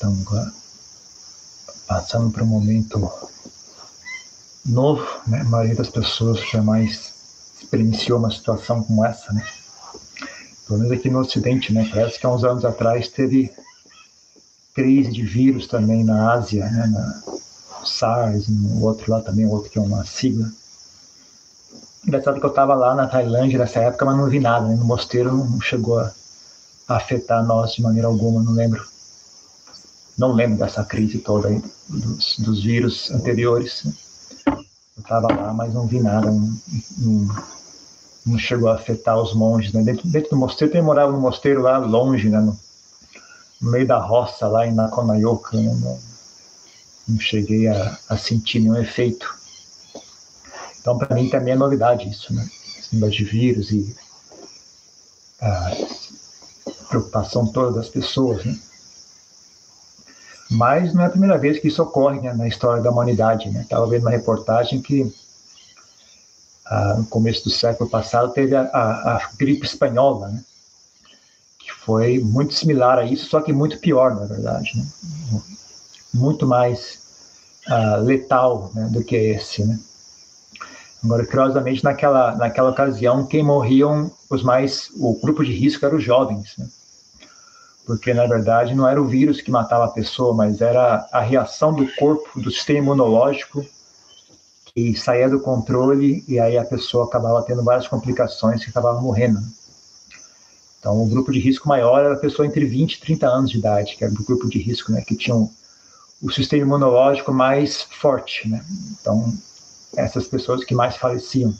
estão passando por um momento novo, né? A maioria das pessoas jamais experienciou uma situação como essa, né? Pelo menos aqui no Ocidente, né? Parece que há uns anos atrás teve crise de vírus também na Ásia, né? Na SARS, no outro lá também, outro que é uma sigla. Engraçado que eu estava lá na Tailândia nessa época, mas não vi nada, né? No mosteiro não chegou a afetar nós de maneira alguma, não lembro. Não lembro dessa crise toda aí, dos, dos vírus anteriores. Né? Eu estava lá, mas não vi nada, não, não, não, chegou a afetar os monges. Né? Dentro, dentro do mosteiro, eu morava no mosteiro lá longe, né? no, no meio da roça, lá em Nakonayoka. Né? Não, não cheguei a, a sentir nenhum efeito. Então, para mim também é novidade isso, né? Esse negócio de vírus e a preocupação toda das pessoas, né? Mas não é a primeira vez que isso ocorre né, na história da humanidade, né? Estava vendo uma reportagem que ah, no começo do século passado teve a, a, a, gripe espanhola, né? Que foi muito similar a isso, só que muito pior, na verdade, né? Muito mais ah, letal né, do que esse, né? Agora, curiosamente, naquela, naquela ocasião, quem morriam os mais, o grupo de risco eram os jovens, né? Porque, na verdade, não era o vírus que matava a pessoa, mas era a reação do corpo, do sistema imunológico, que saía do controle e aí a pessoa acabava tendo várias complicações que acabava morrendo. Então, o grupo de risco maior era a pessoa entre 20 e 30 anos de idade, que era o grupo de risco, né? Que tinham o sistema imunológico mais forte, né? Então, essas pessoas que mais faleciam.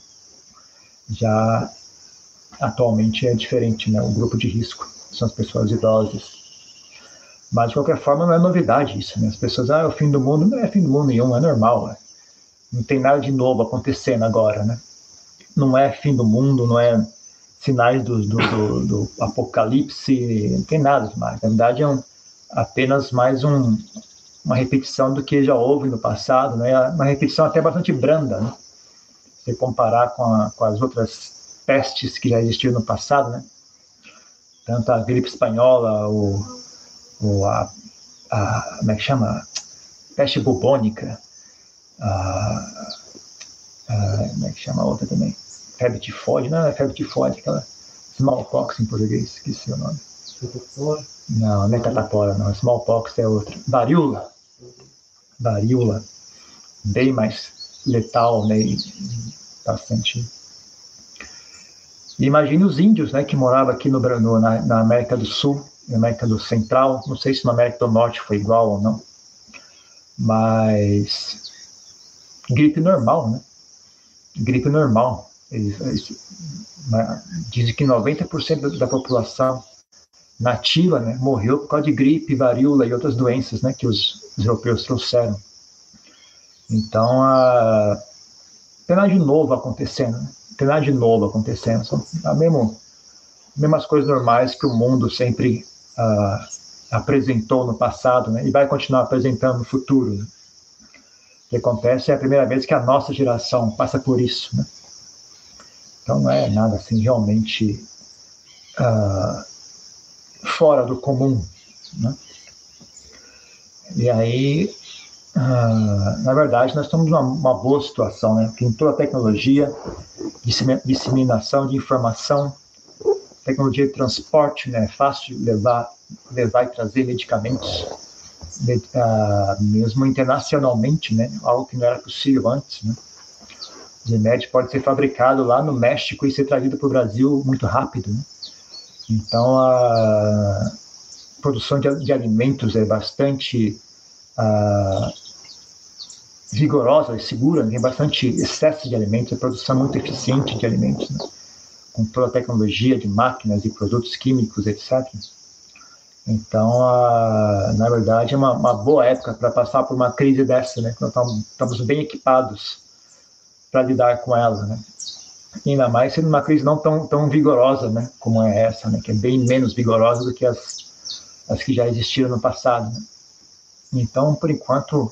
Já atualmente é diferente, né? O grupo de risco são as pessoas idosas. Mas, de qualquer forma, não é novidade isso, né? As pessoas, ah, é o fim do mundo. Não é fim do mundo nenhum, é normal, né? Não tem nada de novo acontecendo agora, né? Não é fim do mundo, não é sinais do, do, do, do apocalipse, não tem nada demais. Na verdade, é um, apenas mais um, uma repetição do que já houve no passado, né? uma repetição até bastante branda, né? se comparar com, a, com as outras pestes que já existiam no passado, né? Tanto a gripe espanhola, o, o a, a, como é que chama? Peste bubônica, a, a, como é que chama a outra também? Febre tifoide, não é febre tifoide, aquela smallpox em português, esqueci o nome. Não, não é catapora, não. Smallpox é outra. Varíola. Varíola. Bem mais letal, né? E bastante. Imagine os índios, né? Que moravam aqui no, no na, na, América do Sul, na América do Central. Não sei se na América do Norte foi igual ou não. Mas. Gripe normal, né? Gripe normal. Eles, eles, dizem que 90% da população nativa, né, morreu por causa de gripe, varíola e outras doenças, né, que os, os europeus trouxeram. Então, a, de novo acontecendo, né? Tem nada de novo acontecendo, são as mesmo, mesmas coisas normais que o mundo sempre uh, apresentou no passado, né, e vai continuar apresentando no futuro. Né? O que acontece é a primeira vez que a nossa geração passa por isso, né? Então não é nada assim realmente uh, fora do comum. Né? E aí, ah, na verdade, nós estamos numa uma boa situação, né? Tem toda a tecnologia, disseminação de informação, tecnologia de transporte, né? Fácil levar, levar e trazer medicamentos, ah, mesmo internacionalmente, né? Algo que não era possível antes, né? O remédio pode ser fabricado lá no México e ser trazido para o Brasil muito rápido, né? Então, a produção de, de alimentos é bastante uh, vigorosa e segura, tem bastante excesso de alimentos, a produção é muito eficiente de alimentos, né? com toda a tecnologia de máquinas e produtos químicos, etc. Então, uh, na verdade, é uma, uma boa época para passar por uma crise dessa, né? Nós estamos bem equipados para lidar com ela, né? ainda mais sendo uma crise não tão, tão vigorosa, né, como é essa, né, que é bem menos vigorosa do que as, as que já existiram no passado. Né. Então, por enquanto,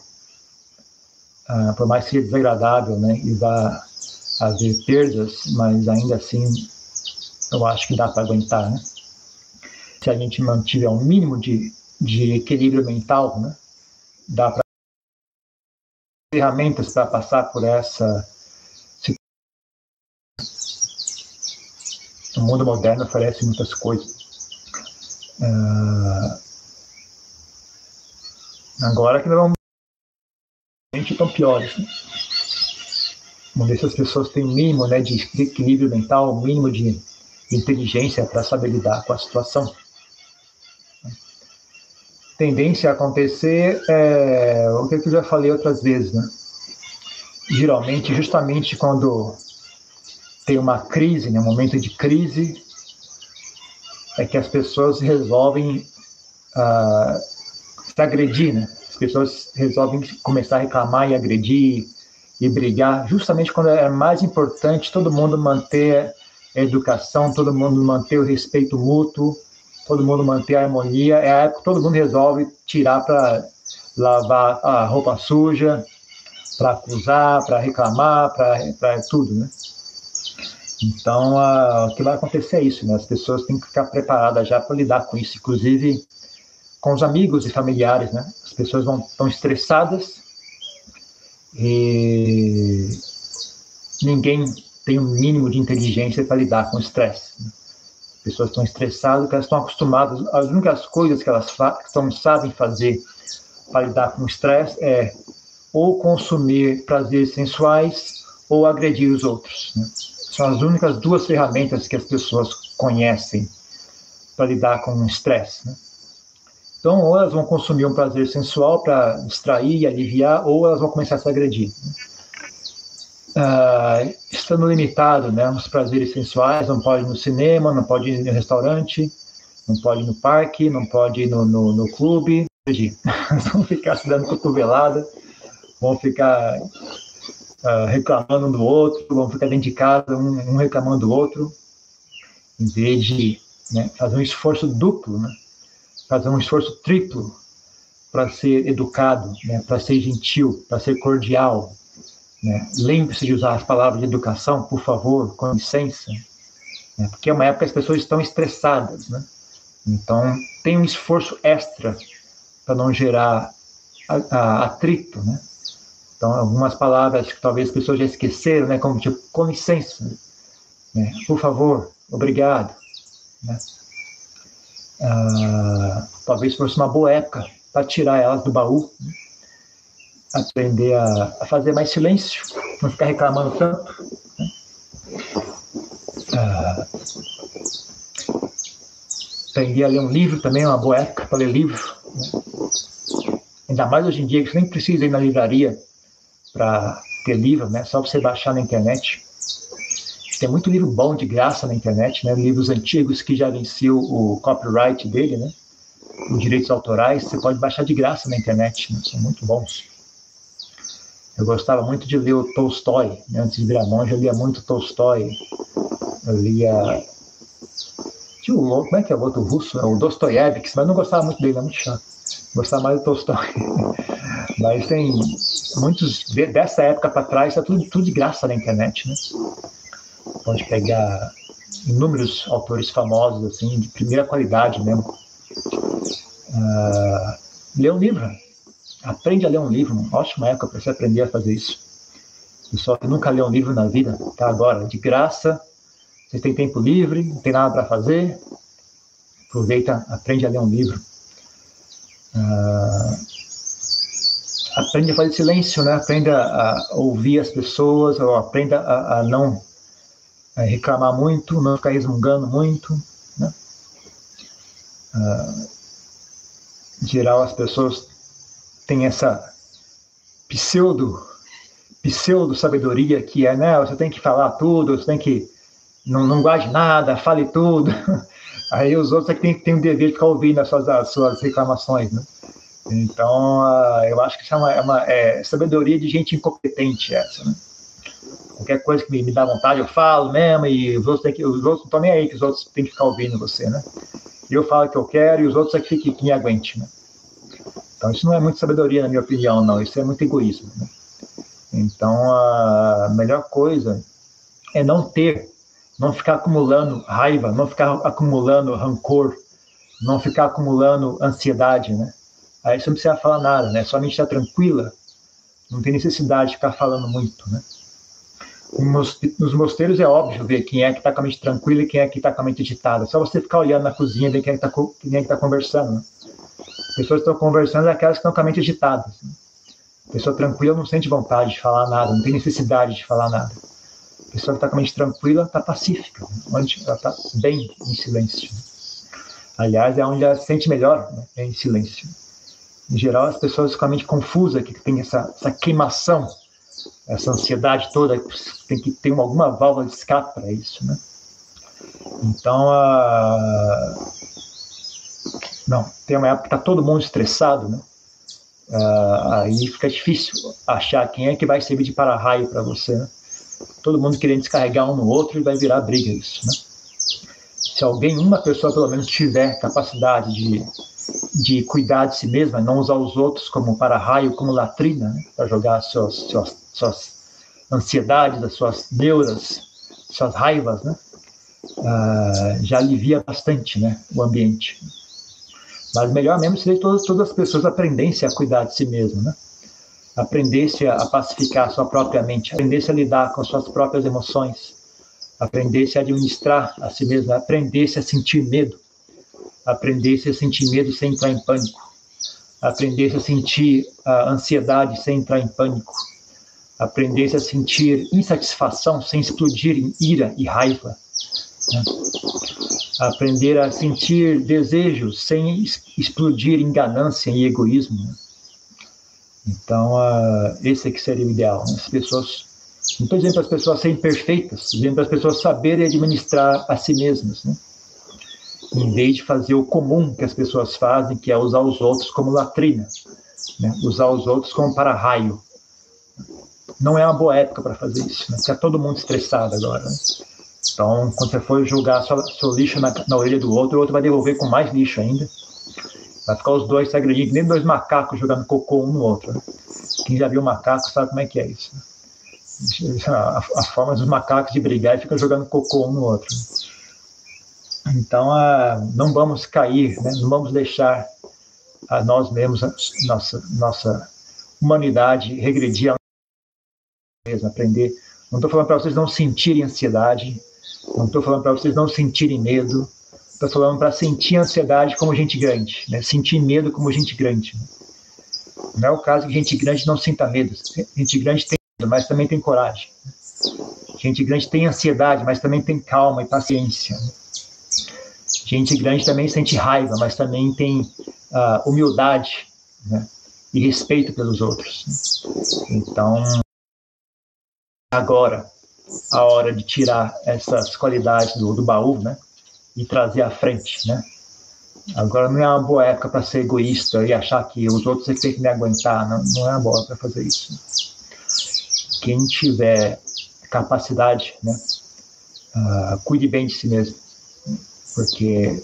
ah, por mais que seja desagradável, né, e vá haver perdas, mas ainda assim, eu acho que dá para aguentar, né. Se a gente mantiver um mínimo de de equilíbrio mental, né? Dá para ferramentas para passar por essa o mundo moderno oferece muitas coisas. Uh, agora que não estão piores. Né? Se as pessoas têm o um mínimo né, de equilíbrio mental, o um mínimo de inteligência para saber lidar com a situação. Tendência a acontecer é o que eu já falei outras vezes, né? Geralmente, justamente quando tem uma crise, né, um momento de crise, é que as pessoas resolvem uh, se agredir, né? As pessoas resolvem começar a reclamar e agredir e brigar, justamente quando é mais importante todo mundo manter a educação, todo mundo manter o respeito mútuo, todo mundo manter a harmonia. É a época que todo mundo resolve tirar para lavar a roupa suja, para acusar, para reclamar, para tudo, né? Então, o que vai acontecer é isso, né? As pessoas têm que ficar preparadas já para lidar com isso, inclusive com os amigos e familiares, né? As pessoas vão estão estressadas e ninguém tem um mínimo de inteligência para lidar com o estresse. Né? As pessoas estão estressadas porque elas estão acostumadas, as únicas coisas que elas estão, sabem fazer para lidar com o estresse é ou consumir prazeres sensuais ou agredir os outros. Né? São as únicas duas ferramentas que as pessoas conhecem para lidar com o estresse. Né? Então, ou elas vão consumir um prazer sensual para distrair e aliviar, ou elas vão começar a se agredir. Uh, estando limitado, né? Os prazeres sensuais, não pode ir no cinema, não pode ir no restaurante, não pode ir no parque, não pode ir no, no, no clube. vão ficar se dando cotovelada, vão ficar uh, reclamando um do outro, vão ficar dentro de casa, um, um reclamando do outro, em vez de né, fazer um esforço duplo, né? Fazer um esforço triplo para ser educado, né, para ser gentil, para ser cordial, né? Lembre-se de usar as palavras de educação, por favor, com licença, né? porque é uma época que as pessoas estão estressadas. Né? Então, tem um esforço extra para não gerar atrito. Né? Então, algumas palavras que talvez as pessoas já esqueceram, né? como tipo, com licença, né? por favor, obrigado. Né? Ah, talvez fosse uma boa época para tirar elas do baú. Né? aprender a, a, fazer mais silêncio, não ficar reclamando tanto. Né? Ah, aprender a ler um livro também é uma boa época para ler livro. Né? Ainda mais hoje em dia, que você nem precisa ir na livraria para ter livro, né? só você baixar na internet. Tem muito livro bom de graça na internet, né? livros antigos que já venceu o copyright dele, né? Os direitos autorais, você pode baixar de graça na internet, né? são muito bons. Eu gostava muito de ler o Tolstói. Né? Antes de virar monge, eu lia muito Tolstói. Eu lia. Como é que é o outro russo? É o Dostoiévski, mas não gostava muito dele, é muito chato. Gostava mais do Tolstói. mas tem muitos. Dessa época para trás, está tudo, tudo de graça na internet, né? Pode pegar inúmeros autores famosos, assim, de primeira qualidade mesmo. Uh, ler um livro Aprende a ler um livro, uma ótima época para você aprender a fazer isso. Pessoal que nunca leu um livro na vida, tá agora, de graça, você tem tempo livre, não tem nada para fazer, aproveita, aprende a ler um livro. Ah, aprende a fazer silêncio, né? Aprenda a ouvir as pessoas, ou aprenda a, a não a reclamar muito, não ficar resmungando muito, né? Ah, em geral, as pessoas tem essa pseudo pseudo sabedoria que é, né, você tem que falar tudo, você tem que não, não guarde nada, fale tudo. Aí os outros é que tem, tem o dever de ficar ouvindo as suas, as suas reclamações, né? Então, uh, eu acho que isso é uma, é uma é sabedoria de gente incompetente essa, né? Qualquer coisa que me, me dá vontade, eu falo mesmo, e os outros, tem que, os outros não estão nem aí, que os outros têm que ficar ouvindo você, né? Eu falo que eu quero e os outros é que fiquem que me aguente, né? Então, isso não é muito sabedoria, na minha opinião, não. Isso é muito egoísmo. Né? Então, a melhor coisa é não ter, não ficar acumulando raiva, não ficar acumulando rancor, não ficar acumulando ansiedade, né? Aí você não precisa falar nada, né? Sua mente está tranquila, não tem necessidade de ficar falando muito, né? Nos mosteiros é óbvio ver quem é que está com a mente tranquila e quem é que está com a mente agitada. Só você ficar olhando na cozinha ver quem é que está é tá conversando. Né? As pessoas estão conversando é aquelas que estão com a mente agitada. Né? A pessoa tranquila não sente vontade de falar nada, não tem necessidade de falar nada. Pessoa que está com a mente tranquila está pacífica, né? ela está bem em silêncio. Aliás, é onde ela se sente melhor, né? é em silêncio. Em geral, as pessoas com a mente confusa, que tem essa, essa queimação essa ansiedade toda, tem que ter alguma válvula de escape para isso, né? Então, uh, não, tem uma época que está todo mundo estressado, né? Uh, aí fica difícil achar quem é que vai servir de para-raio para você, né? Todo mundo querendo descarregar um no outro e vai virar briga isso, né? Se alguém, uma pessoa pelo menos tiver capacidade de, de cuidar de si mesma, não usar os outros como para-raio, como latrina, né? para jogar seus, seus suas ansiedades, as suas neuras, suas raivas, né? Ah, já alivia bastante, né, o ambiente. Mas melhor mesmo seria todas, todas as pessoas aprendessem a cuidar de si mesmo, né? Aprendessem a pacificar a sua própria mente, aprendessem a lidar com suas próprias emoções, aprendessem a administrar a si mesmo, aprendessem a sentir medo, aprendessem a sentir medo sem entrar em pânico, aprendessem a sentir a ansiedade sem entrar em pânico, aprendesse a sentir insatisfação sem explodir em ira e raiva. Né? Aprender a sentir desejos sem explodir em ganância e egoísmo. Né? Então, uh, esse é que seria o ideal. Né? As pessoas, não estou dizendo para as pessoas serem perfeitas, dizendo para as pessoas saberem administrar a si mesmas. Né? Em vez de fazer o comum que as pessoas fazem, que é usar os outros como latrina, né? usar os outros como para-raio não é uma boa época para fazer isso, né? É todo mundo estressado agora. Né? Então, quando você for jogar seu, seu lixo na, na, orelha do outro, o outro vai devolver com mais lixo ainda. Vai ficar os dois se agredindo, nem dois macacos jogando cocô um no outro. Né? Quem já viu macaco sabe como é que é isso. Né? A, a, forma dos macacos de brigar e fica jogando cocô um no outro. Né? Então, ah, não vamos cair, né? não vamos deixar a nós mesmos, a nossa, nossa humanidade regredir mesmo, aprender. Não estou falando para vocês não sentirem ansiedade, não estou falando para vocês não sentirem medo, estou falando para sentir ansiedade como gente grande, né? sentir medo como gente grande. Né? Não é o caso que gente grande não sinta medo. Gente grande tem medo, mas também tem coragem. Gente grande tem ansiedade, mas também tem calma e paciência. Né? Gente grande também sente raiva, mas também tem uh, humildade né? e respeito pelos outros. Né? Então, agora a hora de tirar essas qualidades do, do baú, né? E trazer à frente, né? Agora não é uma boa época para ser egoísta e achar que os outros é que que me aguentar. Não, não é uma boa para fazer isso. Quem tiver capacidade, né? Uh, cuide bem de si mesmo. Porque,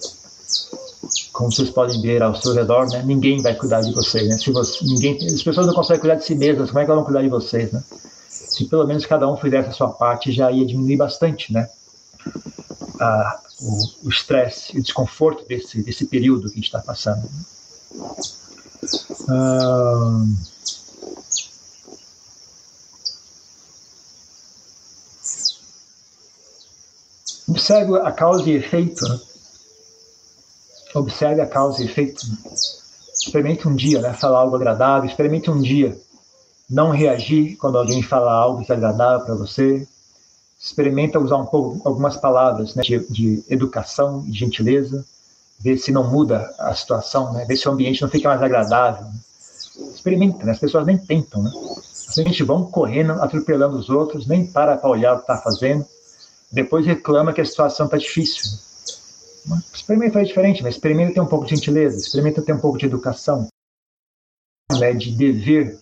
como vocês podem ver ao seu redor, né? Ninguém vai cuidar de vocês, né? Se você, ninguém, as pessoas não conseguem cuidar de si mesmas, como é que elas vão cuidar de vocês, né? se pelo menos cada um fizesse a sua parte, já ia diminuir bastante, né? Ah, o estresse e o desconforto desse, desse período que a gente está passando. Ah, observe a causa e efeito. Observe a causa e efeito. Experimente um dia, né? Falar algo agradável. Experimente um dia não reagir quando alguém fala algo desagradável para você. Experimenta usar um pouco algumas palavras né, de, de educação e gentileza, ver se não muda a situação, né, ver se o ambiente não fica mais agradável. Experimenta, né, as pessoas nem tentam. Né? As gente vão correndo, atropelando os outros, nem para para olhar o que está fazendo, depois reclama que a situação está difícil. Experimenta fazer diferente, mas experimenta ter um pouco de gentileza, experimenta ter um pouco de educação, né, de dever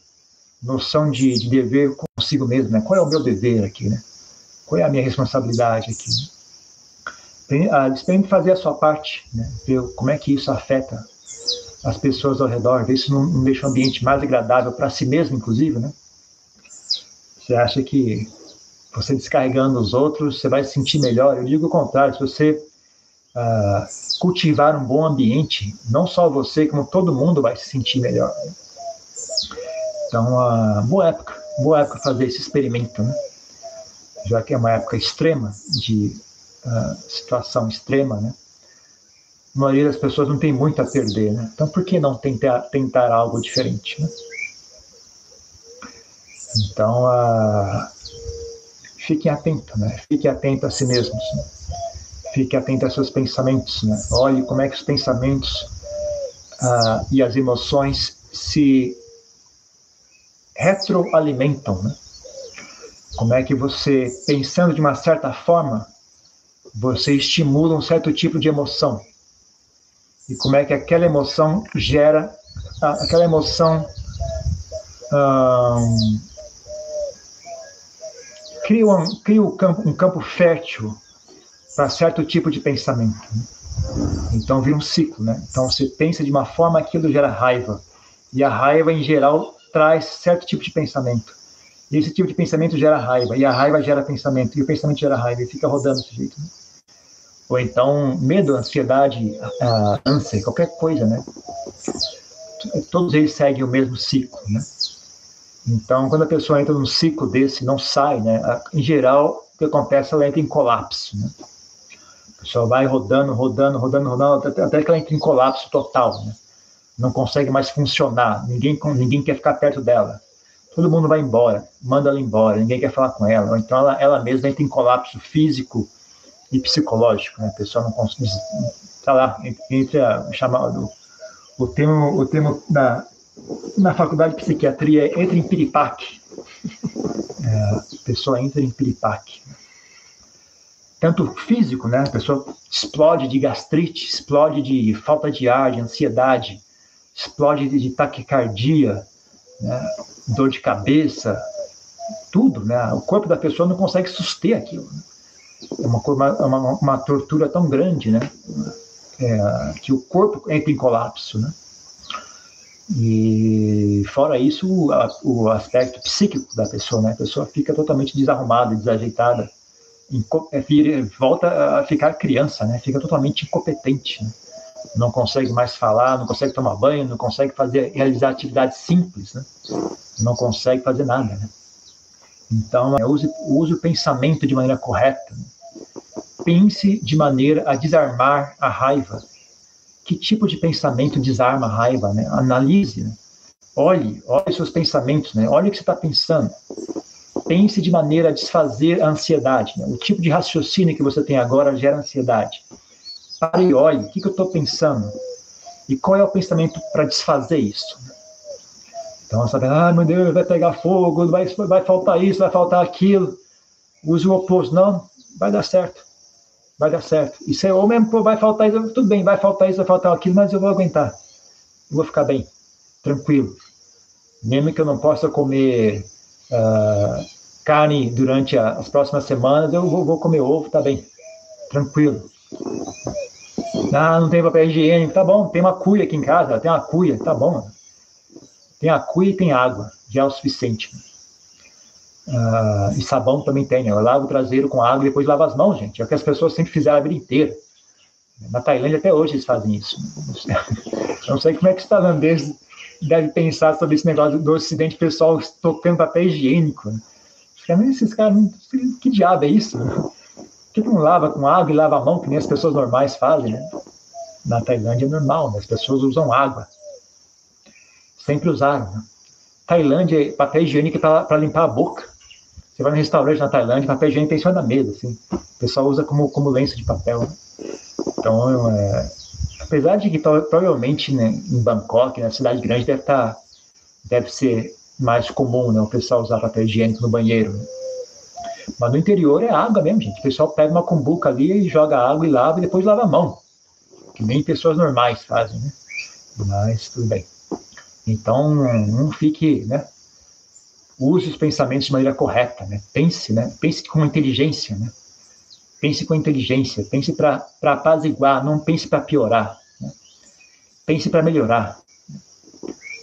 noção de, de dever consigo mesmo, né? Qual é o meu dever aqui, né? Qual é a minha responsabilidade aqui? Experimente fazer a sua parte, né? Ver como é que isso afeta as pessoas ao redor, ver se não, não deixa o ambiente mais agradável para si mesmo, inclusive, né? Você acha que você descarregando os outros, você vai se sentir melhor? Eu digo o contrário, se você uh, cultivar um bom ambiente, não só você, como todo mundo vai se sentir melhor. Então, uh, boa época, boa época fazer esse experimento, né? já que é uma época extrema, de uh, situação extrema, né? A maioria das pessoas não tem muito a perder, né? Então, por que não tentar, tentar algo diferente, né? Então, uh, fiquem atentos, né? Fiquem atentos a si mesmos. Né? Fique atento aos seus pensamentos, né? Olhe como é que os pensamentos uh, e as emoções se retroalimentam, né? Como é que você, pensando de uma certa forma, você estimula um certo tipo de emoção. E como é que aquela emoção gera, aquela emoção hum, cria, um, cria um, campo, um campo fértil para certo tipo de pensamento. Né? Então vira um ciclo, né? Então você pensa de uma forma, aquilo gera raiva. E a raiva, em geral, traz certo tipo de pensamento. E esse tipo de pensamento gera raiva. E a raiva gera pensamento. E o pensamento gera raiva. E fica rodando desse jeito. Né? Ou então, medo, ansiedade, ânsia, qualquer coisa, né? Todos eles seguem o mesmo ciclo, né? Então, quando a pessoa entra num ciclo desse, não sai, né? Em geral, o que acontece, ela entra em colapso, né? A pessoa vai rodando, rodando, rodando, rodando, até, até que ela entra em colapso total, né? Não consegue mais funcionar, ninguém, ninguém quer ficar perto dela. Todo mundo vai embora, manda ela embora, ninguém quer falar com ela. Então ela, ela mesma entra em colapso físico e psicológico, né? A pessoa não consegue, tá lá, entre a o termo, o termo da, na faculdade de psiquiatria entra em piripaque. É, a pessoa entra em piripaque. Tanto físico, né? A pessoa explode de gastrite, explode de falta de ar, de ansiedade, explode de taquicardia, né? dor de cabeça, tudo, né? O corpo da pessoa não consegue suster aquilo. Né? É uma, uma, uma, tortura tão grande, né? É, que o corpo entra em colapso, né? E fora isso, o, o aspecto psíquico da pessoa, né? A pessoa fica totalmente desarrumada, desajeitada, é, volta a ficar criança, né? Fica totalmente incompetente, né? não consegue mais falar, não consegue tomar banho, não consegue fazer realizar atividades simples, né? Não consegue fazer nada, né? Então, use, use o pensamento de maneira correta. Né? Pense de maneira a desarmar a raiva, que tipo de pensamento desarma a raiva, né? Analise, né? olhe, olhe seus pensamentos, né? Olhe o que você está pensando. Pense de maneira a desfazer a ansiedade. Né? O tipo de raciocínio que você tem agora gera ansiedade. Pare e olhe, o que, que eu estou pensando? E qual é o pensamento para desfazer isso? Então, sabe, ah, meu Deus, vai pegar fogo, vai, vai faltar isso, vai faltar aquilo. Use o oposto. Não, vai dar certo vai dar certo. Isso é, mesmo, pô, vai faltar isso, tudo bem, vai faltar isso, vai faltar aquilo, mas eu vou aguentar. Eu vou ficar bem, tranquilo. Mesmo que eu não possa comer uh, carne durante a, as próximas semanas, eu vou, vou, comer ovo, tá bem, tranquilo. Ah, não tem papel higiênico, tá bom, tem uma cuia aqui em casa, tem uma cuia, tá bom. Tem a cuia e tem água, já é o suficiente. Uh, e sabão também tem, né? Eu lavo o traseiro com água e depois lavo as mãos, gente. É o que as pessoas sempre fizeram a vida inteira. Na Tailândia até hoje eles fazem isso. Não sei como é que os tailandeses devem pensar sobre esse negócio do ocidente, pessoal tocando papel higiênico. Né? Esses caras, que diabo é isso? Por que não lava com água e lava a mão, que nem as pessoas normais fazem, né? Na Tailândia é normal, né? as pessoas usam água. Sempre usaram, né? Tailândia, papel higiênico para limpar a boca. Você vai no restaurante na Tailândia, papel higiênico tem em cima da mesa, assim. O pessoal usa como, como lenço de papel. Né? Então, é, apesar de que provavelmente né, em Bangkok, na cidade grande, deve tá, deve ser mais comum, né, o pessoal usar papel higiênico no banheiro. Né? Mas no interior é água mesmo, gente. O pessoal pega uma cumbuca ali e joga água e lava e depois lava a mão. Que nem pessoas normais fazem, né? Mas tudo bem. Então, não fique, né? Use os pensamentos de maneira correta, né? Pense, né? Pense com inteligência, né? Pense com inteligência, pense para apaziguar, não pense para piorar. Né? Pense para melhorar.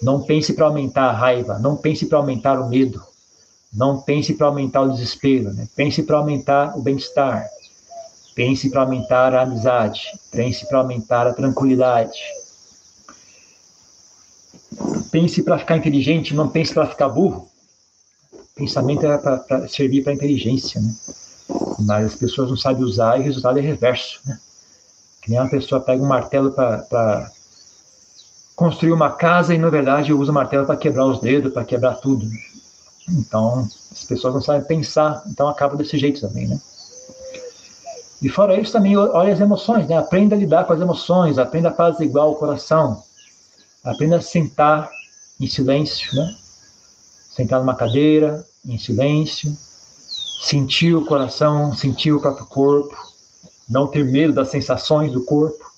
Não pense para aumentar a raiva, não pense para aumentar o medo, não pense para aumentar o desespero, né? Pense para aumentar o bem-estar. Pense para aumentar a amizade. Pense para aumentar a tranquilidade. Pense para ficar inteligente, não pense para ficar burro. Pensamento é para servir para inteligência, né? Mas as pessoas não sabem usar e o resultado é reverso, né? Que nem uma pessoa pega um martelo para construir uma casa e, na verdade, usa o martelo para quebrar os dedos, para quebrar tudo. Então, as pessoas não sabem pensar, então acaba desse jeito também, né? E fora isso, também olha as emoções, né? Aprenda a lidar com as emoções, aprenda a apaziguar o coração, aprenda a sentar em silêncio, né? Sentar numa cadeira, em silêncio, sentir o coração, sentir o próprio corpo, não ter medo das sensações do corpo,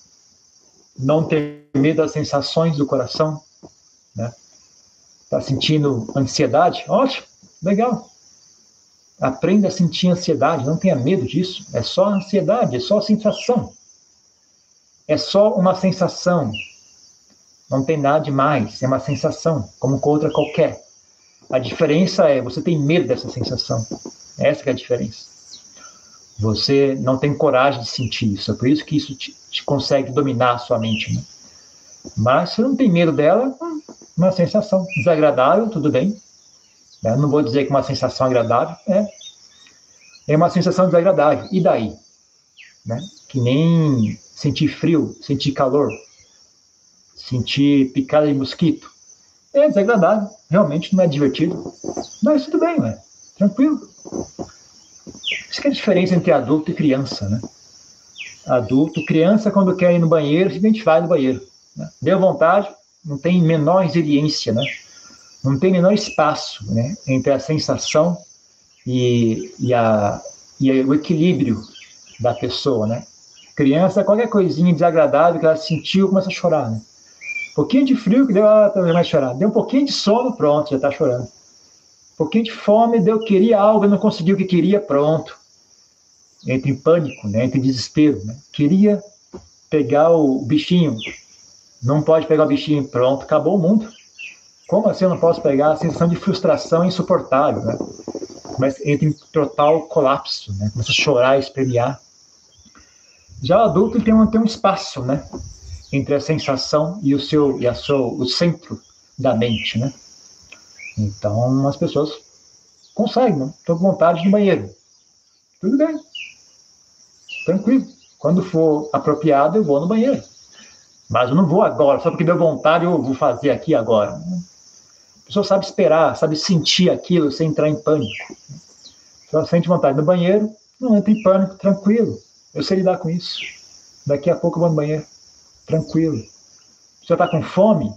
não ter medo das sensações do coração, né? Tá sentindo ansiedade? Ótimo, legal. Aprenda a sentir ansiedade, não tenha medo disso. É só ansiedade, é só sensação. É só uma sensação. Não tem nada demais, é uma sensação, como com outra qualquer. A diferença é você tem medo dessa sensação. Essa é a diferença. Você não tem coragem de sentir isso. É por isso que isso te, te consegue dominar a sua mente. Né? Mas se não tem medo dela, uma sensação desagradável, tudo bem. Eu não vou dizer que uma sensação agradável é, é uma sensação desagradável. E daí? Né? Que nem sentir frio, sentir calor, sentir picada de mosquito. É desagradável, realmente não é divertido. Mas tudo bem, né? tranquilo. Isso que é a diferença entre adulto e criança, né? Adulto, criança, quando quer ir no banheiro, simplesmente vai no banheiro. Né? Deu vontade, não tem menor resiliência, né? não tem menor espaço né, entre a sensação e, e, a, e o equilíbrio da pessoa, né? Criança, qualquer coisinha desagradável que ela sentiu, começa a chorar, né? Um pouquinho de frio que deu, ela também vai chorar. Deu um pouquinho de sono, pronto, já está chorando. Um pouquinho de fome, deu, queria algo, não conseguiu o que queria, pronto. Entra em pânico, né? Entra em desespero, né? Queria pegar o bichinho, não pode pegar o bichinho, pronto, acabou o mundo. Como assim eu não posso pegar? A sensação de frustração é insuportável, né? Mas entra em total colapso, né? Começa a chorar, espremiar. Já o adulto tem um, tem um espaço, né? Entre a sensação e o seu e a seu, o centro da mente, né? Então as pessoas conseguem, né? Estou com vontade de banheiro. Tudo bem. Tranquilo. Quando for apropriado, eu vou no banheiro. Mas eu não vou agora, só porque deu vontade eu vou fazer aqui agora pessoa sabe esperar, sabe sentir aquilo sem entrar em pânico. Se ela sente vontade no banheiro, não entra em pânico, tranquilo. Eu sei lidar com isso. Daqui a pouco eu vou no banheiro, tranquilo. Você está com fome,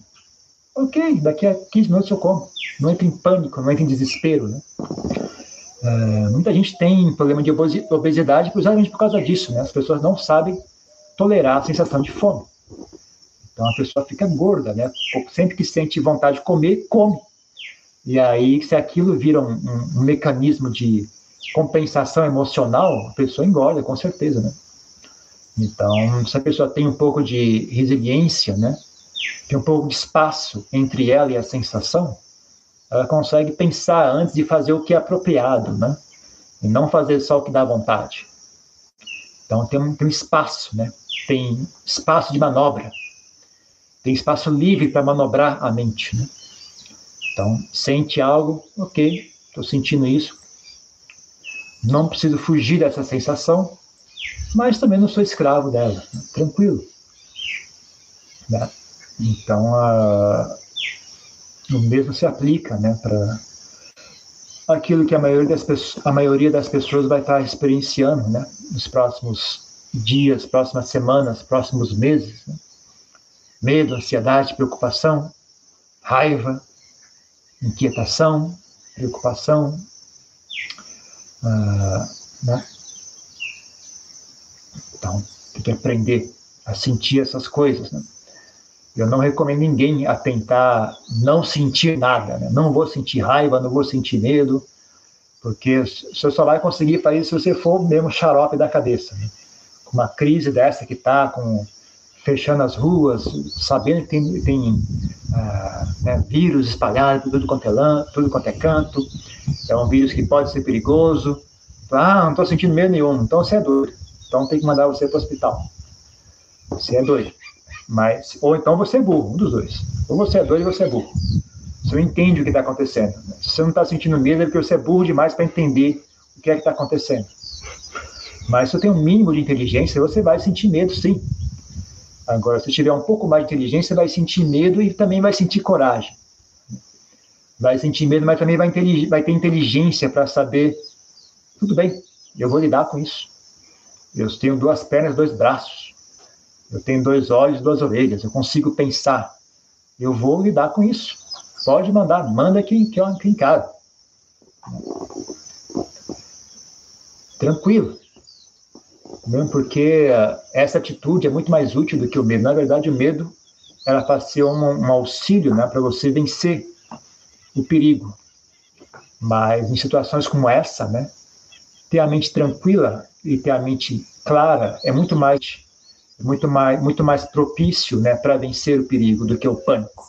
ok, daqui a 15 minutos eu como. Não entra em pânico, não entra em desespero. Né? É, muita gente tem problema de obesidade exatamente por causa disso. Né? As pessoas não sabem tolerar a sensação de fome. Então a pessoa fica gorda, né? Sempre que sente vontade de comer, come. E aí, se aquilo vira um, um, um mecanismo de compensação emocional, a pessoa engorda, com certeza, né? Então, se a pessoa tem um pouco de resiliência, né? Tem um pouco de espaço entre ela e a sensação, ela consegue pensar antes de fazer o que é apropriado, né? E não fazer só o que dá vontade. Então, tem um, tem um espaço, né? Tem espaço de manobra tem espaço livre para manobrar a mente. Né? Então, sente algo, ok, estou sentindo isso. Não preciso fugir dessa sensação, mas também não sou escravo dela, né? tranquilo. Né? Então, a, o mesmo se aplica né, para aquilo que a maioria, das pessoas, a maioria das pessoas vai estar experienciando né, nos próximos dias, próximas semanas, próximos meses. Né? medo, ansiedade, preocupação, raiva, inquietação, preocupação, ah, né? Então, tem que aprender a sentir essas coisas, né? Eu não recomendo ninguém a tentar não sentir nada, né? Não vou sentir raiva, não vou sentir medo, porque você só vai conseguir fazer isso se você for mesmo xarope da cabeça, né? Uma crise dessa que está com fechando as ruas, sabendo que tem, tem ah, né, vírus espalhado tudo quanto, é lã, tudo quanto é canto, é um vírus que pode ser perigoso. Ah, não estou sentindo medo nenhum, então você é doido. Então tem que mandar você para o hospital. Você é doido. Mas, ou então você é burro, um dos dois. Ou você é doido ou você é burro. Você não entende o que está acontecendo. Se você não está sentindo medo, é porque você é burro demais para entender o que é que está acontecendo. Mas se você tem um mínimo de inteligência, você vai sentir medo, sim. Agora, se tiver um pouco mais de inteligência, você vai sentir medo e também vai sentir coragem. Vai sentir medo, mas também vai, vai ter inteligência para saber, tudo bem, eu vou lidar com isso. Eu tenho duas pernas, dois braços. Eu tenho dois olhos, duas orelhas. Eu consigo pensar. Eu vou lidar com isso. Pode mandar, manda aqui, aqui em casa. Tranquilo. Mesmo porque uh, essa atitude é muito mais útil do que o medo. Na verdade, o medo era para ser um, um auxílio né, para você vencer o perigo. Mas em situações como essa, né, ter a mente tranquila e ter a mente clara é muito mais muito mais muito mais propício, né, para vencer o perigo do que o pânico.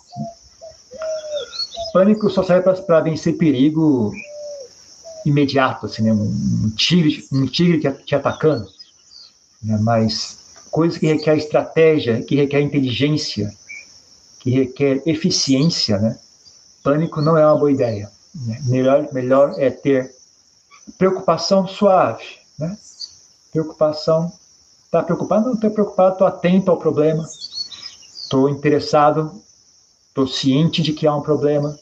Pânico só serve para vencer perigo imediato, assim, né, um tigre um tigre te, te atacando, né, mas coisa que requer estratégia, que requer inteligência, que requer eficiência, né? Pânico não é uma boa ideia. Né? Melhor, melhor é ter preocupação suave, né? Preocupação, tá preocupado? Não estou preocupado, estou atento ao problema, estou interessado, estou ciente de que há um problema,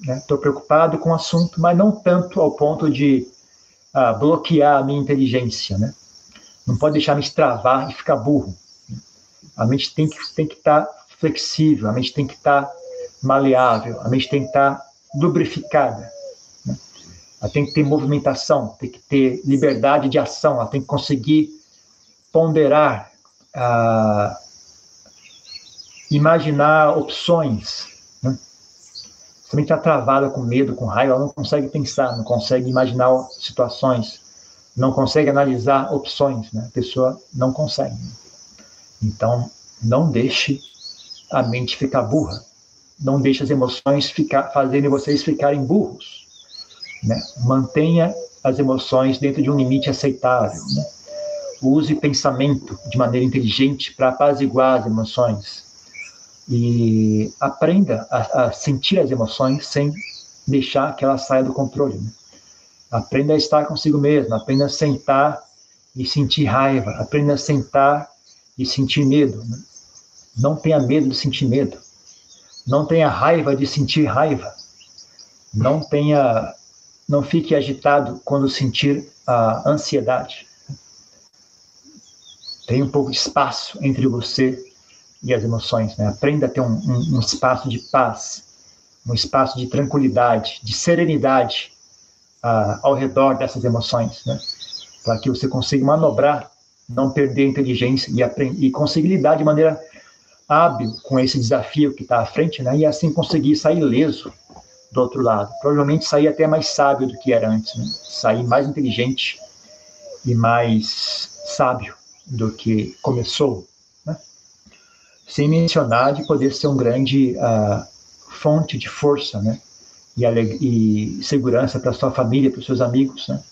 estou né? preocupado com o assunto, mas não tanto ao ponto de ah, bloquear a minha inteligência, né? Não pode deixar me extravar e ficar burro. A mente tem que tem que estar tá flexível, a mente tem que estar tá maleável, a mente tem que estar tá lubrificada. Ela tem que ter movimentação, tem que ter liberdade de ação, ela tem que conseguir ponderar, ah, imaginar opções. Né? Se a mente está travada com medo, com raiva, ela não consegue pensar, não consegue imaginar situações, não consegue analisar opções. Né? A pessoa não consegue. Então, não deixe a mente ficar burra não deixe as emoções ficar, fazerem vocês ficarem burros. Né? Mantenha as emoções dentro de um limite aceitável. Né? Use pensamento de maneira inteligente para apaziguar as emoções. E aprenda a, a, sentir as emoções sem deixar que elas saiam do controle. Né? Aprenda a estar consigo mesmo, aprenda a sentar e sentir raiva, aprenda a sentar e sentir medo. Né? Não tenha medo de sentir medo. Não tenha raiva de sentir raiva. Não tenha, não fique agitado quando sentir a ansiedade. Tenha um pouco de espaço entre você e as emoções. Né? Aprenda a ter um, um, um espaço de paz, um espaço de tranquilidade, de serenidade uh, ao redor dessas emoções, né? para que você consiga manobrar, não perder a inteligência e, e conseguir lidar de maneira hábil com esse desafio que está à frente, né? E assim conseguir sair ileso do outro lado. Provavelmente sair até mais sábio do que era antes, né? Sair mais inteligente e mais sábio do que começou, né? Sem mencionar de poder ser um grande uh, fonte de força, né? E, e segurança para sua família, para os seus amigos, né?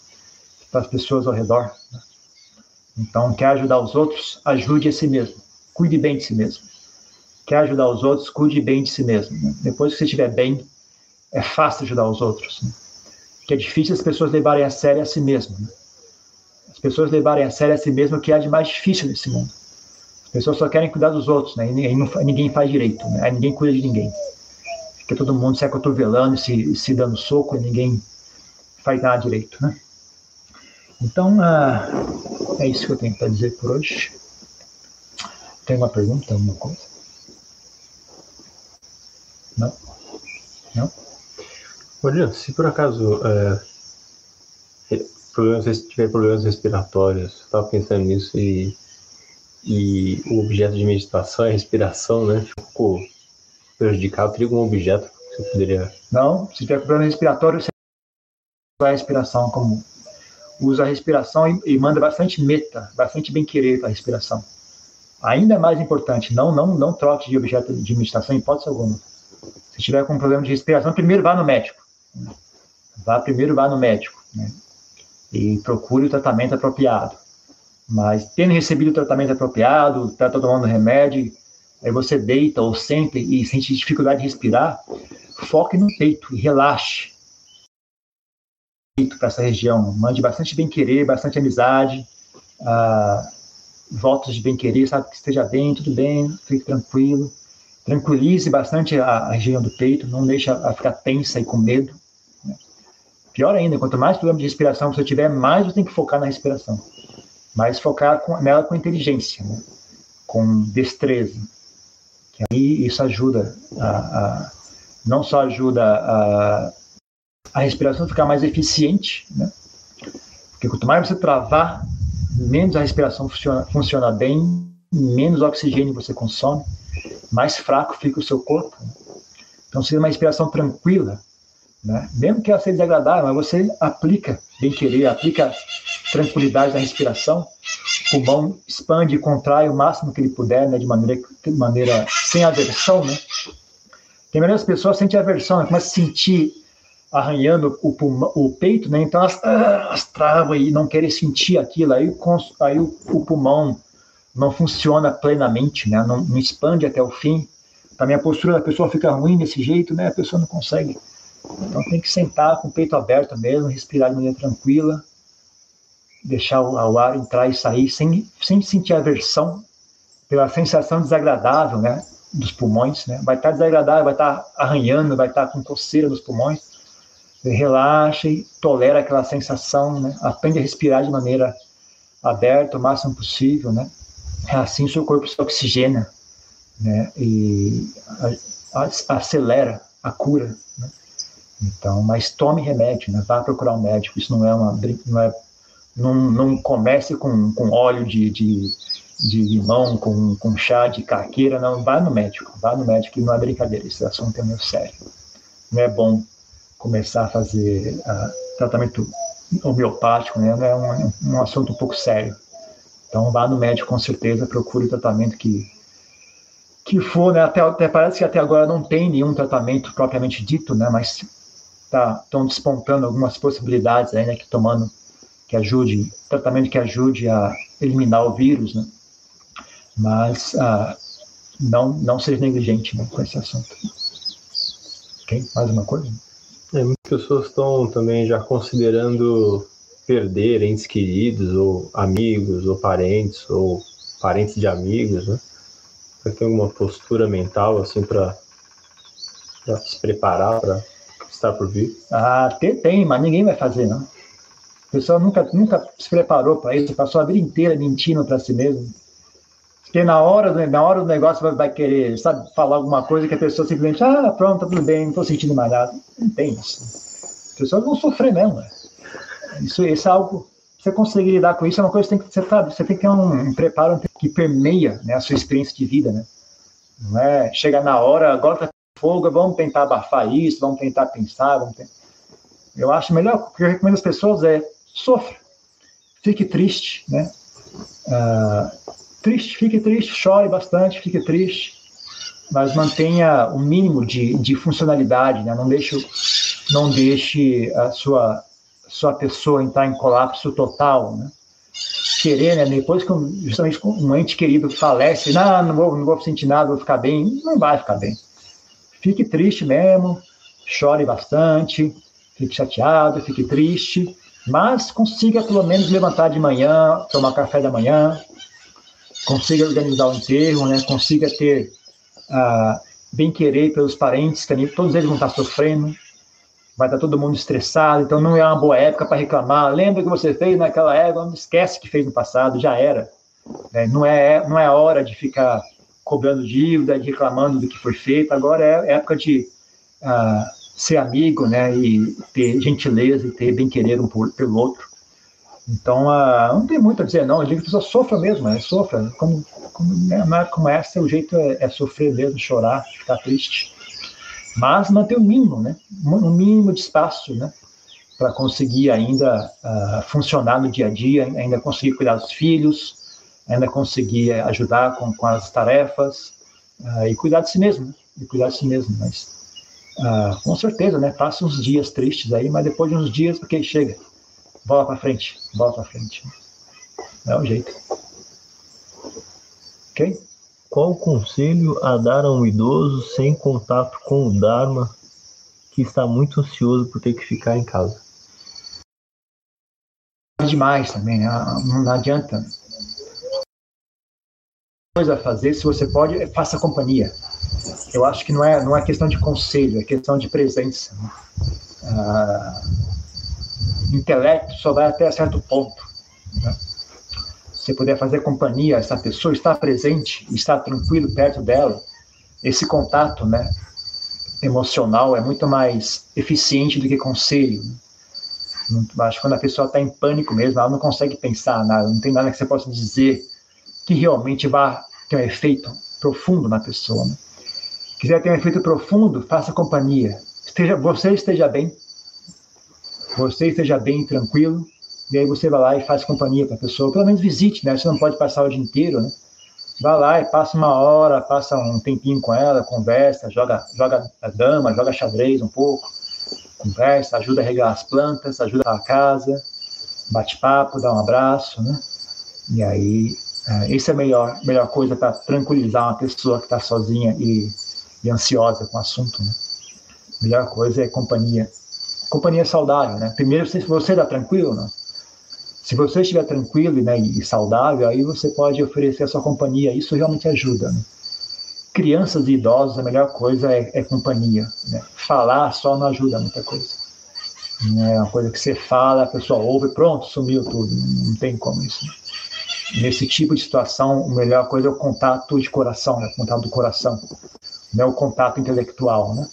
Para as pessoas ao redor. Né? Então, quer ajudar os outros? Ajude a si mesmo. Cuide bem de si mesmo quer ajudar os outros, cuide bem de si mesmo. Né? Depois que você estiver bem, é fácil ajudar os outros. Né? Porque é difícil as pessoas levarem a sério a si mesmo. Né? As pessoas levarem a sério a si mesmo o que há de mais difícil nesse mundo. As pessoas só querem cuidar dos outros, né? E ninguém faz direito, né? Ninguém cuida de ninguém. Fica todo mundo se acotovelando, se, se dando soco e ninguém faz nada direito, né? Então, uh, é isso que eu tenho para dizer por hoje. Tem uma pergunta, alguma coisa? Não? Não? Olha, se por acaso é, problemas, tiver problemas respiratórios, eu estava pensando nisso e, e o objeto de meditação é respiração, né? Ficou prejudicado, teria algum objeto que você poderia. Não, se tiver problema respiratório, você usa a respiração como. Usa a respiração e, e manda bastante meta, bastante bem-querer a respiração. Ainda mais importante, não, não, não troque de objeto de meditação em hipótese alguma se estiver com problema de respiração, primeiro vá no médico. Vá primeiro vá no médico, né? E procure o tratamento apropriado. Mas tendo recebido o tratamento apropriado, está tomando remédio, aí você deita ou senta e sente dificuldade de respirar, foque no peito e relaxe. Para essa região, mande bastante bem-querer, bastante amizade, ah, votos de bem-querer, sabe que esteja bem, tudo bem, fique tranquilo. Tranquilize bastante a, região do peito, não deixe a ficar tensa e com medo. Pior ainda, quanto mais problema de respiração você tiver, mais você tem que focar na respiração. Mas focar com, nela com inteligência, né? com destreza. Que aí isso ajuda a, a não só ajuda a, a respiração ficar mais eficiente, né? Porque quanto mais você travar, menos a respiração funciona, funciona bem, menos oxigênio você consome, mais fraco fica o seu corpo. Né? Então, seria uma respiração tranquila, né? mesmo que ela seja desagradável, mas você aplica bem-querer, aplica tranquilidade na respiração, o pulmão expande e contrai o máximo que ele puder, né? de, maneira, de maneira sem aversão, né? Tem as pessoas sentem aversão, né? começa a sentir arranhando o, pulmão, o peito, né? Então elas, ah, elas travam e não querem sentir aquilo. Aí, aí o, o pulmão não funciona plenamente, né? Não, não, expande até o fim. Também a postura da pessoa fica ruim desse jeito, né? A pessoa não consegue. Então tem que sentar com o peito aberto mesmo, respirar de maneira tranquila, deixar o, ar entrar e sair sem, sem sentir aversão pela sensação desagradável, né? dos pulmões, né? Vai estar desagradável, vai estar arranhando, vai estar com coceira nos pulmões. Relaxa e tolera aquela sensação, né? Aprende a respirar de maneira aberta o máximo possível, né? Assim seu corpo se oxigena, né? E acelera a cura, né? Então, mas tome remédio, né? Vá procurar um médico. Isso não é uma, não é, não, não comece com, com óleo de, de de limão com, com chá de caqueira, não, vá no médico, vá no médico, que não é brincadeira, esse assunto é muito sério. Não é bom começar a fazer uh, tratamento homeopático, né? é um, um assunto um pouco sério. Então vá no médico com certeza, procure o tratamento que que for, né? Até, até parece que até agora não tem nenhum tratamento propriamente dito, né? Mas tá, estão despontando algumas possibilidades aí, né? Que tomando que ajude, tratamento que ajude a eliminar o vírus, né? mas ah, não, não ser negligente né, com esse assunto. Ok? Mais uma coisa? É, muitas pessoas estão também já considerando perder entes queridos, ou amigos, ou parentes, ou parentes de amigos, né? Você tem alguma postura mental, assim, para se preparar para estar por vir? Ah, tem, tem, mas ninguém vai fazer, não. O pessoal nunca, nunca se preparou para isso, passou a vida inteira mentindo para si mesmo. Porque na hora, na hora do negócio vai, vai, querer, sabe, falar alguma coisa que a pessoa simplesmente, ah, pronto, tá tudo bem, não estou sentindo mais nada. Não tem isso. As pessoas vão sofrer mesmo. Né? Isso, isso é algo. Você conseguir lidar com isso é uma coisa que tem que, você, sabe, você tem que ter um, um preparo que permeia né, a sua experiência de vida, né? Não é chegar na hora, agora tá fogo, vamos tentar abafar isso, vamos tentar pensar, vamos tentar... Eu acho melhor, o que eu recomendo às pessoas é sofra, fique triste, né? Uh, triste, fique triste, chore bastante, fique triste, mas mantenha o um mínimo de, de funcionalidade, né? não deixe, não deixe a sua, sua pessoa entrar em colapso total, né? Querer, né? Depois que justamente um ente querido falece, não, não vou, não vou sentir nada, vou ficar bem, não vai ficar bem. Fique triste mesmo, chore bastante, fique chateado, fique triste, mas consiga pelo menos levantar de manhã, tomar café da manhã, consiga organizar o enterro, né, consiga ter ah, bem-querer pelos parentes, que todos eles vão estar sofrendo, vai estar todo mundo estressado, então não é uma boa época para reclamar. Lembra que você fez naquela época, não esquece que fez no passado, já era. Né? Não, é, não é hora de ficar cobrando dívida, reclamando do que foi feito, agora é época de ah, ser amigo, né, e ter gentileza e ter bem-querer um pelo outro. Então, uh, não tem muito a dizer, não. Eu digo que a pessoa sofra mesmo, né? sofra. Como, como, né? como essa, o jeito é, é, sofrer mesmo, chorar, ficar triste. Mas manter o mínimo, né? Um mínimo de espaço, né? Para conseguir ainda uh, funcionar no dia a dia, ainda conseguir cuidar dos filhos, ainda conseguir ajudar com, com as tarefas uh, e cuidar de si mesmo, né? E cuidar de si mesmo, mas com certeza, né? Passa uns dias tristes aí, mas depois de uns dias, porque chega bola para frente, bola para frente. É o jeito. Ok? Qual o conselho a dar a um idoso sem contato com o Dharma que está muito ansioso por ter que ficar em casa? Demais também, né? Não adianta. A fazer, se você pode, faça companhia. Eu acho que não é, não é questão de conselho, é questão de presença. Né? Ah, intelecto só vai até certo ponto. Né? você puder fazer companhia a essa pessoa, estar presente, estar tranquilo perto dela, esse contato, né, emocional é muito mais eficiente do que conselho. Acho que quando a pessoa está em pânico mesmo, ela não consegue pensar nada, não tem nada que você possa dizer que realmente vá ter um efeito profundo na pessoa. Né? Quiser ter um efeito profundo, faça companhia. Esteja, você esteja bem, você esteja bem, tranquilo, e aí você vai lá e faz companhia para a pessoa, pelo menos visite, né? Você não pode passar o dia inteiro, né? Vai lá e passa uma hora, passa um tempinho com ela, conversa, joga, joga a dama, joga xadrez um pouco, conversa, ajuda a regar as plantas, ajuda a casa, bate papo, dá um abraço, né? E aí, é, essa é a melhor, melhor coisa para tranquilizar uma pessoa que está sozinha e, e ansiosa com o assunto, né? Melhor coisa é companhia. Companhia saudável, né? Primeiro, você, você está tranquilo, não? Se você estiver tranquilo né, e saudável, aí você pode oferecer a sua companhia. Isso realmente ajuda. Né? Crianças e idosos, a melhor coisa é, é companhia. Né? Falar só não ajuda muita coisa. É uma coisa que você fala, a pessoa ouve, pronto, sumiu tudo. Não tem como isso. Né? Nesse tipo de situação, a melhor coisa é o contato de coração, né? o contato do coração, não é o contato intelectual. Né?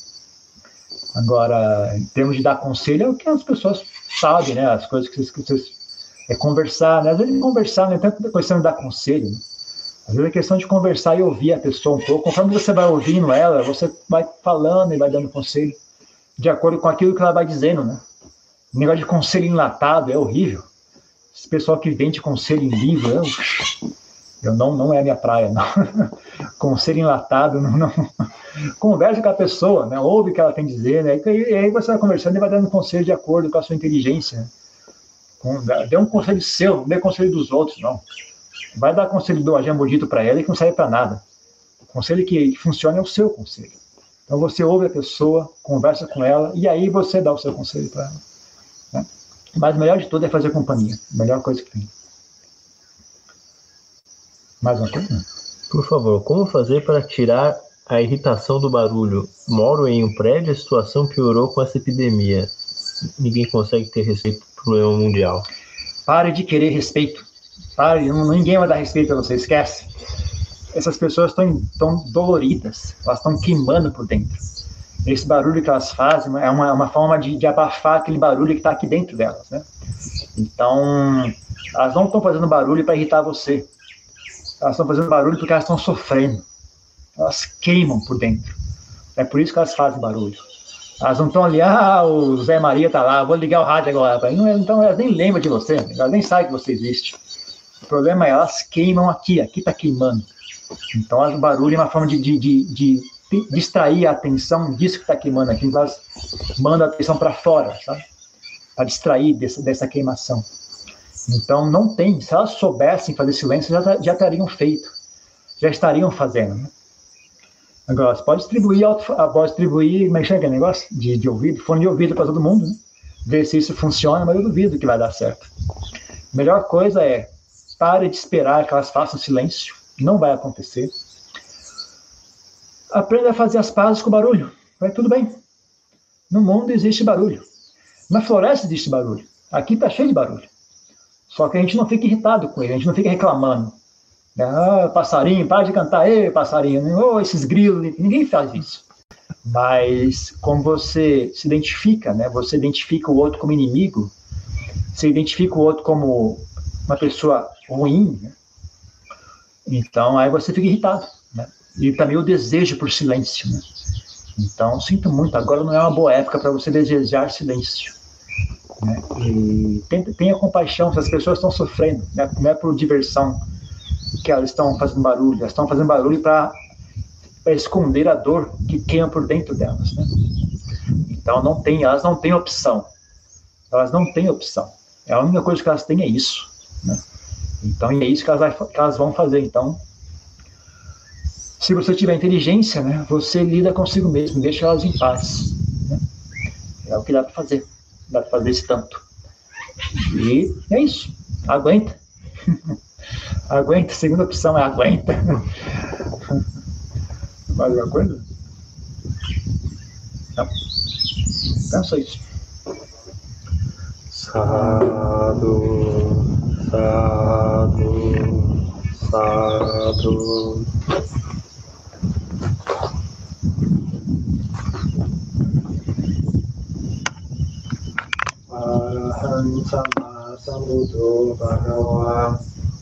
Agora, em termos de dar conselho, é o que as pessoas sabem, né? as coisas que vocês, que vocês é conversar, né? Às vezes conversar não é tanto questão de dar conselho, né? Às vezes é questão de conversar e ouvir a pessoa um pouco. Conforme você vai ouvindo ela, você vai falando e vai dando conselho de acordo com aquilo que ela vai dizendo, né? O negócio de conselho enlatado é horrível. Esse pessoal que vende conselho em livro, eu, eu não, não é a minha praia, não. conselho enlatado, não, não. Conversa com a pessoa, né? Ouve o que ela tem a dizer, né? E aí você vai conversando e vai dando conselho de acordo com a sua inteligência. Né? Dê um conselho seu, não dê conselho dos outros, não. Vai dar conselho do Ajambodito para ela que não serve para nada. O conselho que funciona é o seu conselho. Então você ouve a pessoa, conversa com ela e aí você dá o seu conselho para ela. Mas o melhor de tudo é fazer companhia. A melhor coisa que tem. Mais uma coisa? Por favor, como fazer para tirar a irritação do barulho? Moro em um prédio, a situação piorou com essa epidemia. Ninguém consegue ter respeito problema mundial. Pare de querer respeito. Pare, ninguém vai dar respeito a você, esquece. Essas pessoas estão tão doloridas, elas estão queimando por dentro. Esse barulho que elas fazem é uma, uma forma de, de abafar aquele barulho que está aqui dentro delas, né? Então, elas não estão fazendo barulho para irritar você. Elas estão fazendo barulho porque elas estão sofrendo. Elas queimam por dentro. É por isso que elas fazem barulho. Elas não estão ali, ah, o Zé Maria tá lá, vou ligar o rádio agora. Não, então elas nem lembram de você, elas nem sabem que você existe. O problema é elas queimam aqui, aqui está queimando. Então o barulho é uma forma de, de, de, de distrair a atenção disso que está queimando aqui. Elas mandam a atenção para fora, sabe? Para distrair dessa, dessa queimação. Então não tem, se elas soubessem fazer silêncio, já, já teriam feito, já estariam fazendo. Né? Agora, você pode distribuir, pode distribuir, como é que negócio? De, de ouvido, fone de ouvido para todo mundo, né? Ver se isso funciona, mas eu duvido que vai dar certo. A melhor coisa é, pare de esperar que elas façam silêncio, não vai acontecer. Aprenda a fazer as pazes com barulho, vai tudo bem. No mundo existe barulho. Na floresta existe barulho. Aqui está cheio de barulho. Só que a gente não fica irritado com ele, a gente não fica reclamando. Ah, passarinho, para de cantar, ei, passarinho, oh, esses grilos, ninguém faz isso. Mas como você se identifica, né? Você identifica o outro como inimigo, você identifica o outro como uma pessoa ruim, né? então aí você fica irritado? E também o desejo por silêncio, né? Então, sinto muito, agora não é uma boa época para você desejar silêncio. Né? E tenha, tenha compaixão se as pessoas estão sofrendo, né? não é por diversão, que elas estão fazendo barulho, elas estão fazendo barulho para esconder a dor que queima por dentro delas, né? Então não tem, elas não têm opção. Elas não têm opção. A única coisa que elas têm é isso, né? Então, é isso que elas, que elas vão fazer. Então, se você tiver inteligência, né, você lida consigo mesmo, deixa elas em paz. Né? É o que dá para fazer. Dá para fazer esse tanto. E é isso. Aguenta. aguenta. Segunda opção é aguenta. Mais alguma coisa? Não. Então, só isso. Sado, sado, sado. สัมมาสัมพุทโธภะคะวะ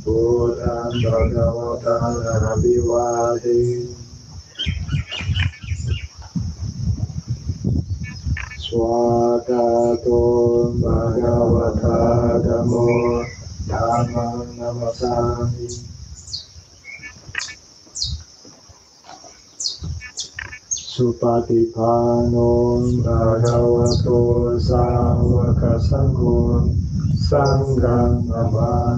พุทธังภะคะวะตังอะภิวาเทสวากาโตภะคะวะตาธัมโมธัมมังนัมสัมมิ สุปฏิภาโนภาคาวโตสาวกสังโฆสังฆังาน